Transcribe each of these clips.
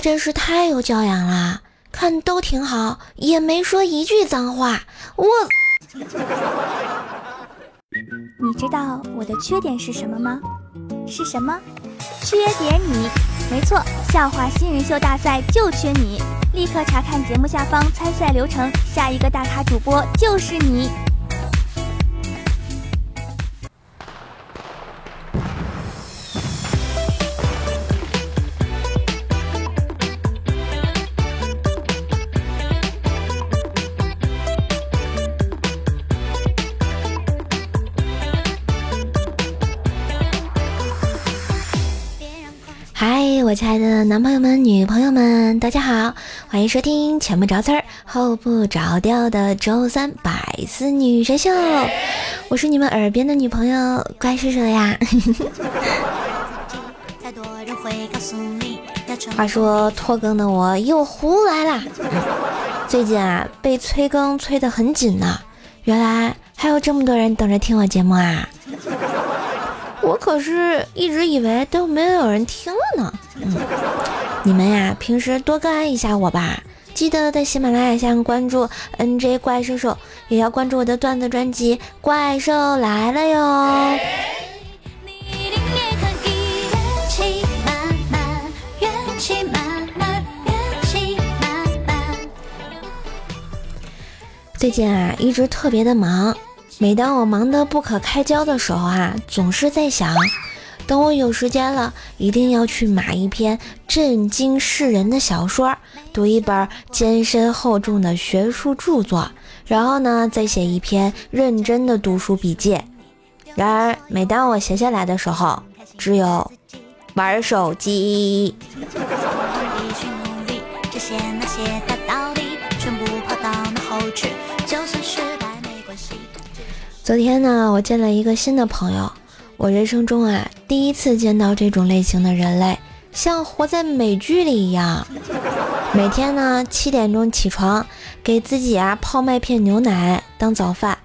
真是太有教养了，看都挺好，也没说一句脏话。我，你知道我的缺点是什么吗？是什么？缺点你，没错，笑话新人秀大赛就缺你！立刻查看节目下方参赛流程，下一个大咖主播就是你。我亲爱的男朋友们、女朋友们，大家好，欢迎收听前不着村儿后不着调的周三百思女神秀，我是你们耳边的女朋友怪叔叔呀。话说拖更的我又胡来啦，最近啊被催更催得很紧呢，原来还有这么多人等着听我节目啊。我可是一直以为都没有人听了呢。嗯，你们呀，平时多关爱一下我吧，记得在喜马拉雅上关注 NJ 怪兽兽，也要关注我的段子专辑《怪兽来了》哟。最近啊，一直特别的忙。每当我忙得不可开交的时候啊，总是在想，等我有时间了，一定要去买一篇震惊世人的小说，读一本艰深厚重的学术著作，然后呢，再写一篇认真的读书笔记。然而，每当我闲下来的时候，只有玩手机。就算是昨天呢，我见了一个新的朋友。我人生中啊，第一次见到这种类型的人类，像活在美剧里一样。每天呢，七点钟起床，给自己啊泡麦片牛奶当早饭，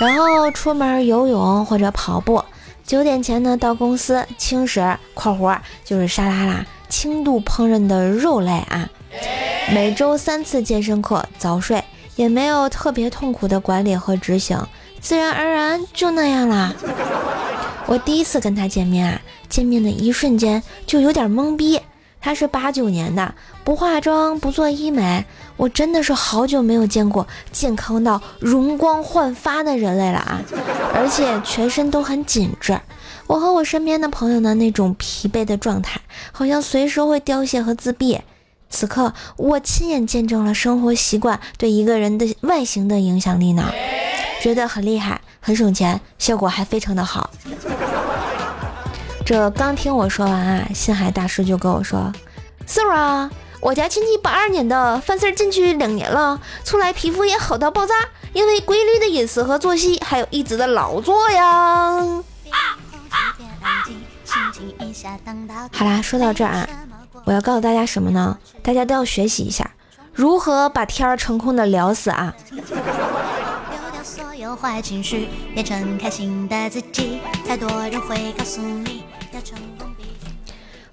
然后出门游泳或者跑步。九点前呢，到公司轻食（括弧就是沙拉啦），轻度烹饪的肉类啊。每周三次健身课，早睡，也没有特别痛苦的管理和执行。自然而然就那样啦。我第一次跟他见面啊，见面的一瞬间就有点懵逼。他是八九年的，不化妆不做医美，我真的是好久没有见过健康到容光焕发的人类了啊！而且全身都很紧致。我和我身边的朋友呢那种疲惫的状态，好像随时会凋谢和自闭。此刻，我亲眼见证了生活习惯对一个人的外形的影响力呢。觉得很厉害，很省钱，效果还非常的好。这刚听我说完啊，心海大师就跟我说：“Sir 啊，我家亲戚八二年的，犯事儿进去两年了，出来皮肤也好到爆炸，因为规律的饮食和作息，还有一直的劳作呀。”好啦，说到这儿啊，我要告诉大家什么呢？大家都要学习一下，如何把天儿成功的聊死啊。坏情绪变成开心的自己，太多人会告诉你要成功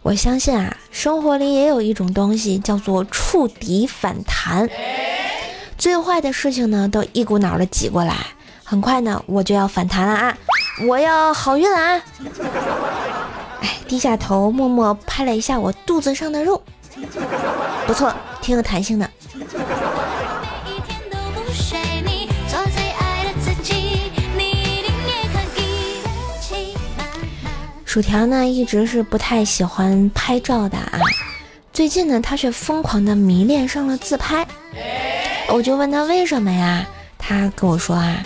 我相信啊，生活里也有一种东西叫做触底反弹。最坏的事情呢，都一股脑的挤过来，很快呢，我就要反弹了啊！我要好运了啊！哎，低下头默默拍了一下我肚子上的肉，不错，挺有弹性的。薯条呢，一直是不太喜欢拍照的啊。最近呢，他却疯狂的迷恋上了自拍。我就问他为什么呀？他跟我说啊，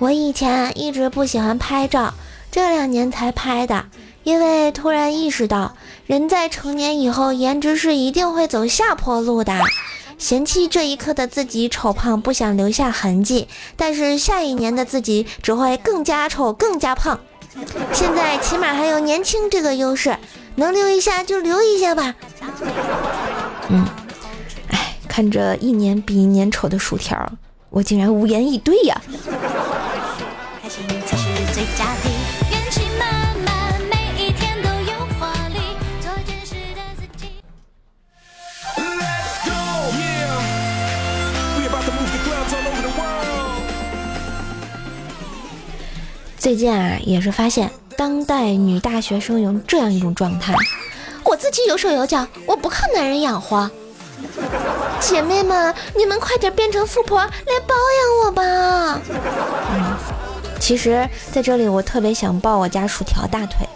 我以前一直不喜欢拍照，这两年才拍的。因为突然意识到，人在成年以后，颜值是一定会走下坡路的。嫌弃这一刻的自己丑胖，不想留下痕迹，但是下一年的自己只会更加丑，更加胖。现在起码还有年轻这个优势，能留一下就留一下吧。嗯，哎，看着一年比一年丑的薯条，我竟然无言以对呀。开心才是最佳最近啊，也是发现当代女大学生有这样一种状态：我自己有手有脚，我不靠男人养活。姐妹们，你们快点变成富婆来包养我吧！嗯，其实在这里我特别想抱我家薯条大腿，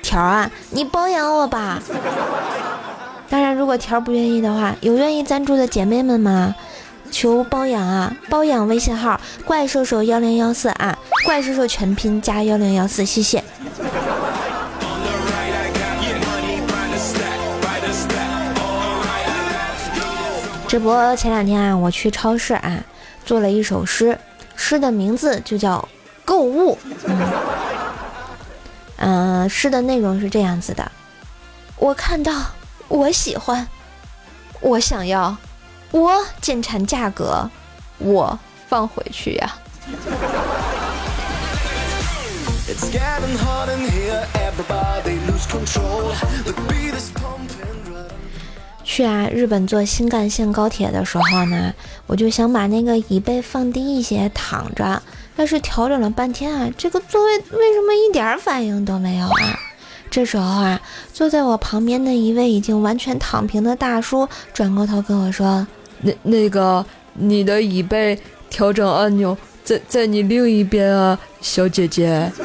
条啊，你包养我吧！当然，如果条不愿意的话，有愿意赞助的姐妹们吗？求包养啊！包养微信号怪兽兽幺零幺四啊，怪兽兽全拼加幺零幺四，谢谢。这不，前两天啊，我去超市啊，做了一首诗，诗的名字就叫“购物”。嗯，诗的内容是这样子的：我看到，我喜欢，我想要，我减产价格，我放回去呀。去啊！日本坐新干线高铁的时候呢，我就想把那个椅背放低一些躺着，但是调整了半天啊，这个座位为什么一点反应都没有啊？这时候啊，坐在我旁边的一位已经完全躺平的大叔转过头跟我说：“那那个，你的椅背调整按钮在在你另一边啊，小姐姐。”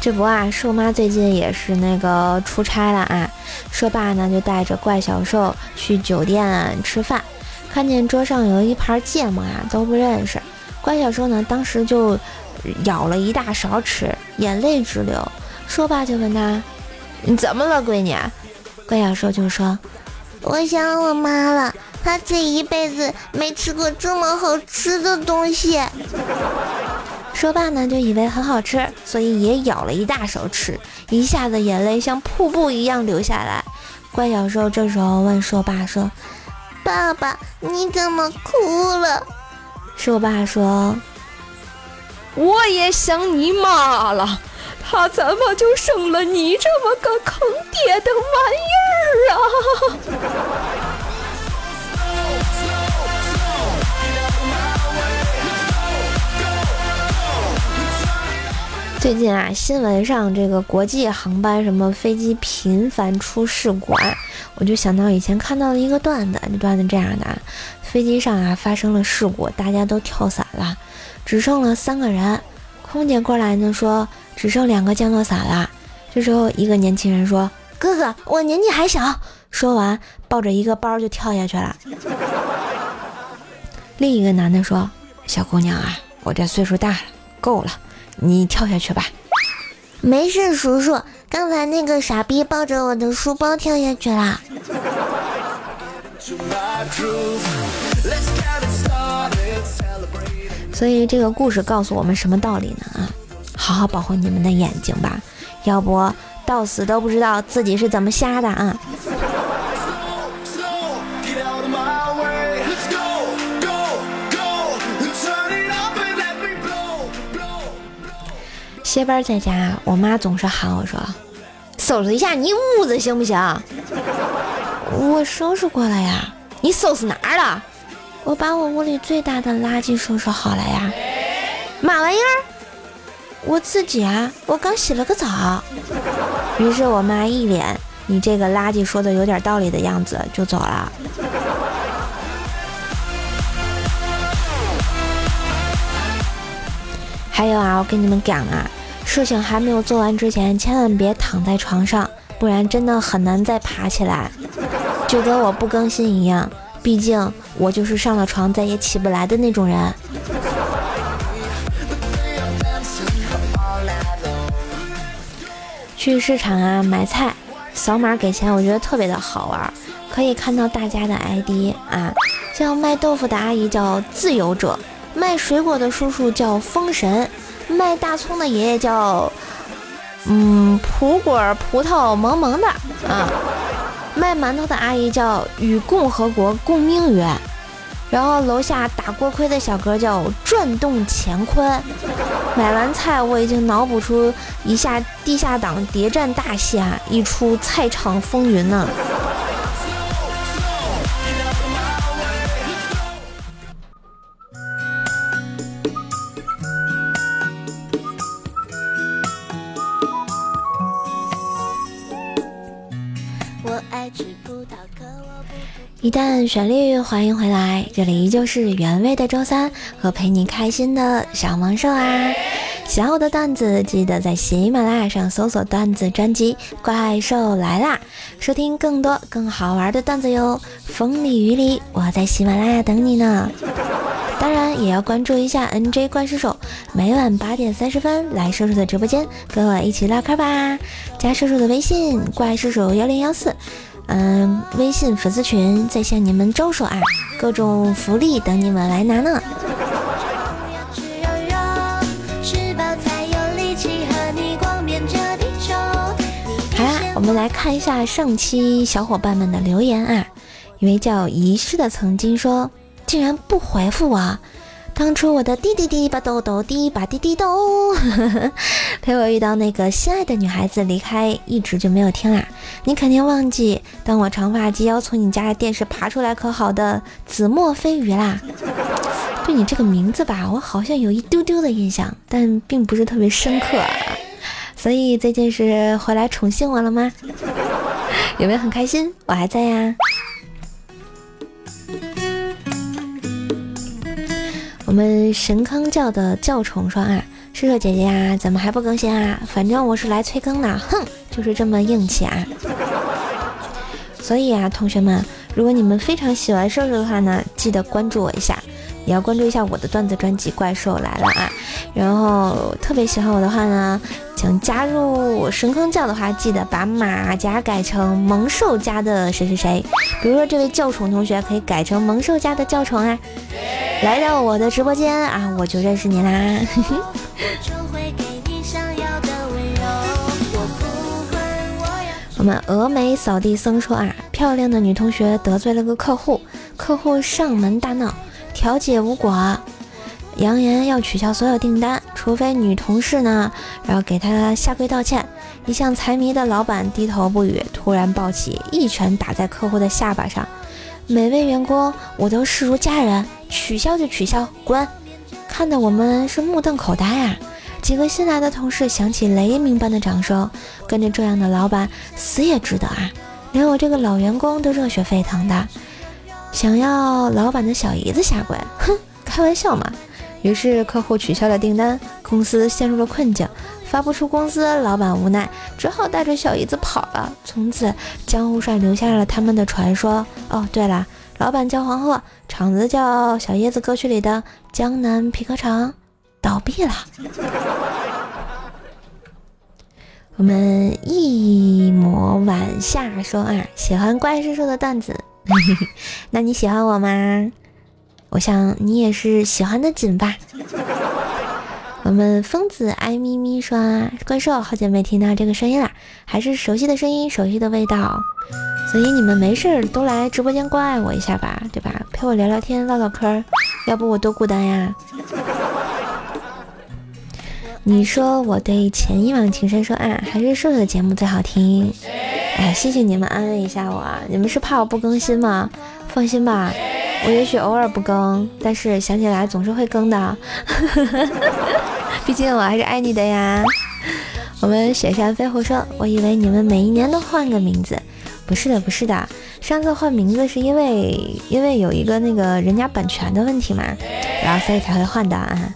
这不啊，瘦妈最近也是那个出差了啊。瘦爸呢就带着怪小兽去酒店吃饭，看见桌上有一盘芥末啊，都不认识。怪小兽呢当时就咬了一大勺吃，眼泪直流。说爸就问他：“你怎么了，闺女？”怪小兽就说：“我想我妈了，她这一辈子没吃过这么好吃的东西。”说罢呢，就以为很好吃，所以也咬了一大勺吃，一下子眼泪像瀑布一样流下来。怪小兽这时候问说爸说：“爸爸，你怎么哭了？”是我爸说：“我也想你妈了，他怎么就生了你这么个坑爹的玩意儿啊？”最近啊，新闻上这个国际航班什么飞机频繁出事故，我就想到以前看到的一个段子，这段子这样的：飞机上啊发生了事故，大家都跳伞了，只剩了三个人。空姐过来呢说，只剩两个降落伞了。这时候一个年轻人说：“哥哥，我年纪还小。”说完抱着一个包就跳下去了。另一个男的说：“小姑娘啊，我这岁数大了，够了。”你跳下去吧，没事，叔叔。刚才那个傻逼抱着我的书包跳下去了。所以这个故事告诉我们什么道理呢？啊，好好保护你们的眼睛吧，要不到死都不知道自己是怎么瞎的啊。歇班在家，我妈总是喊我说：“收拾一下你屋子行不行？”我收拾过了呀。你收拾哪儿了？我把我屋里最大的垃圾收拾好了呀。嘛玩意儿？我自己啊，我刚洗了个澡。于是我妈一脸“你这个垃圾说的有点道理”的样子就走了。还有啊，我跟你们讲啊。事情还没有做完之前，千万别躺在床上，不然真的很难再爬起来。就跟我不更新一样，毕竟我就是上了床再也起不来的那种人。去市场啊买菜，扫码给钱，我觉得特别的好玩，可以看到大家的 ID 啊，像卖豆腐的阿姨叫自由者，卖水果的叔叔叫封神。卖大葱的爷爷叫，嗯，葡果葡萄萌萌的啊。卖馒头的阿姨叫与共和国共命运。然后楼下打锅盔的小哥叫转动乾坤。买完菜，我已经脑补出一下地下党谍战大戏啊，一出菜场风云呢。一旦旋律，欢迎回来，这里依旧是原味的周三和陪你开心的小萌兽啊！喜欢我的段子，记得在喜马拉雅上搜索段子专辑《怪兽来啦》，收听更多更好玩的段子哟！风里雨里，我在喜马拉雅等你呢。当然也要关注一下 NJ 怪兽手，每晚八点三十分来叔叔的直播间，跟我一起唠嗑吧！加叔叔的微信：怪兽手幺零幺四。嗯，微信粉丝群在向你们招手啊，各种福利等你们来拿呢。好啦，我们来看一下上期小伙伴们的留言啊。一位叫遗失的曾经说，竟然不回复我。当初我的滴滴滴吧豆豆滴吧滴滴咚，陪我遇到那个心爱的女孩子离开，一直就没有听啦。你肯定忘记，当我长发及腰从你家的电视爬出来可好的子墨飞鱼啦。对你这个名字吧，我好像有一丢丢的印象，但并不是特别深刻。所以最近是回来宠幸我了吗？有没有很开心？我还在呀。我们神坑教的教宠说啊，射手姐姐呀，怎么还不更新啊？反正我是来催更的，哼，就是这么硬气啊！所以啊，同学们，如果你们非常喜欢射手的话呢，记得关注我一下，也要关注一下我的段子专辑《怪兽来了》啊。然后特别喜欢我的话呢，请加入神坑教的话，记得把马甲改成萌兽家的谁谁谁。比如说这位教宠同学可以改成萌兽家的教宠啊。来到我的直播间啊，我就认识你啦！我们峨眉扫地僧说啊，漂亮的女同学得罪了个客户，客户上门大闹，调解无果，扬言要取消所有订单，除非女同事呢，然后给他下跪道歉。一向财迷的老板低头不语，突然抱起一拳打在客户的下巴上。每位员工，我都视如家人，取消就取消，滚！看得我们是目瞪口呆啊！几个新来的同事响起雷鸣般的掌声，跟着这样的老板死也值得啊！连我这个老员工都热血沸腾的，想要老板的小姨子下跪，哼，开玩笑嘛！于是客户取消了订单，公司陷入了困境。发不出工资，老板无奈，只好带着小姨子跑了。从此，江湖上留下了他们的传说。哦，对了，老板叫黄鹤，厂子叫小叶子歌曲里的江南皮革厂，倒闭了。我们一抹晚夏说啊，喜欢怪叔叔的段子，那你喜欢我吗？我想你也是喜欢的紧吧。我们疯子爱咪咪说啊：“怪兽，好久没听到这个声音了，还是熟悉的声音，熟悉的味道。所以你们没事儿都来直播间关爱我一下吧，对吧？陪我聊聊天，唠唠嗑，要不我多孤单呀。”你说我对前一往情深说啊，还是瘦瘦的节目最好听。哎，谢谢你们安慰一下我，你们是怕我不更新吗？放心吧。我也许偶尔不更，但是想起来总是会更的。毕竟我还是爱你的呀。我们雪山飞狐说：“我以为你们每一年都换个名字，不是的，不是的。上次换名字是因为因为有一个那个人家版权的问题嘛，然后所以才会换的啊。”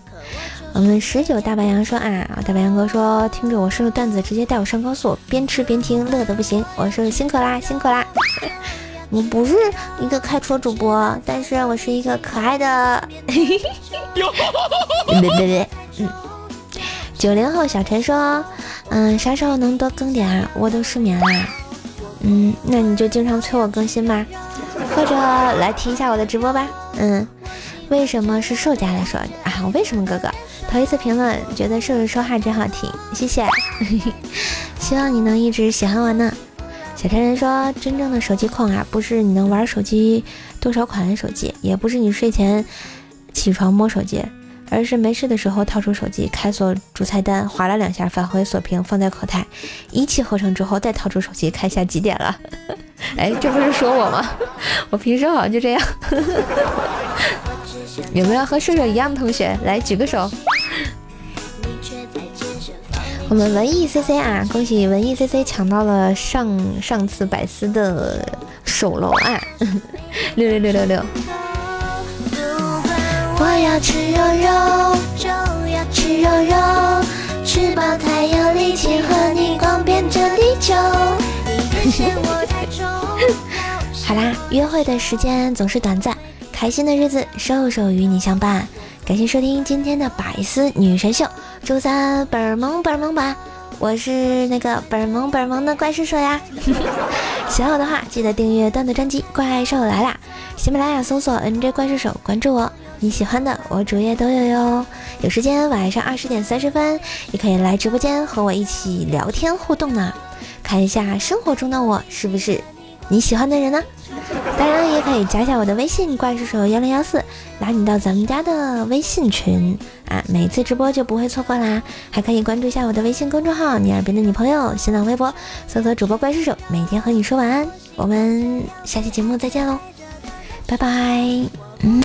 我们十九大白羊说：“啊，大白羊哥说听着我说的段子，直接带我上高速，边吃边听，乐得不行。我说辛苦啦，辛苦啦。”我不是一个开车主播，但是我是一个可爱的。别别别，嗯。九零后小陈说：“嗯，啥时候能多更点啊？我都失眠啦。”嗯，那你就经常催我更新吧，或者来听一下我的直播吧。嗯，为什么是瘦家来说啊？我为什么哥哥头一次评论，觉得瘦瘦说话真好听，谢谢。希望你能一直喜欢我呢。小天人说：“真正的手机控啊，不是你能玩手机多。”多少款的手机，也不是你睡前起床摸手机，而是没事的时候掏出手机，开锁主菜单，划了两下，返回锁屏，放在口袋，一气呵成之后再掏出手机看一下几点了。哎，这不是说我吗？我平时好像就这样。有没有和射手一样的同学？来举个手。我们文艺 C C 啊，恭喜文艺 C C 抢到了上上次百思的手楼啊！六六六六六。我要吃肉肉，就要吃肉肉，吃饱才有力气和你逛遍这地球。好啦，约会的时间总是短暂，开心的日子，瘦瘦与你相伴。感谢收听今天的百思女神秀，周三本儿萌本儿萌吧。我是那个本萌本萌的怪兽手呀，喜欢我的话记得订阅段子专辑《怪兽来啦》，喜马拉雅搜索 NJ 怪兽手关注我，你喜欢的我主页都有哟。有时间晚上二十点三十分也可以来直播间和我一起聊天互动呢，看一下生活中的我是不是你喜欢的人呢？当然也可以加一下我的微信怪兽手幺零幺四，拉你到咱们家的微信群啊，每次直播就不会错过啦。还可以关注一下我的微信公众号“你耳边的女朋友”，新浪微博搜索主播怪兽手，每天和你说晚安。我们下期节目再见喽，拜拜，嗯。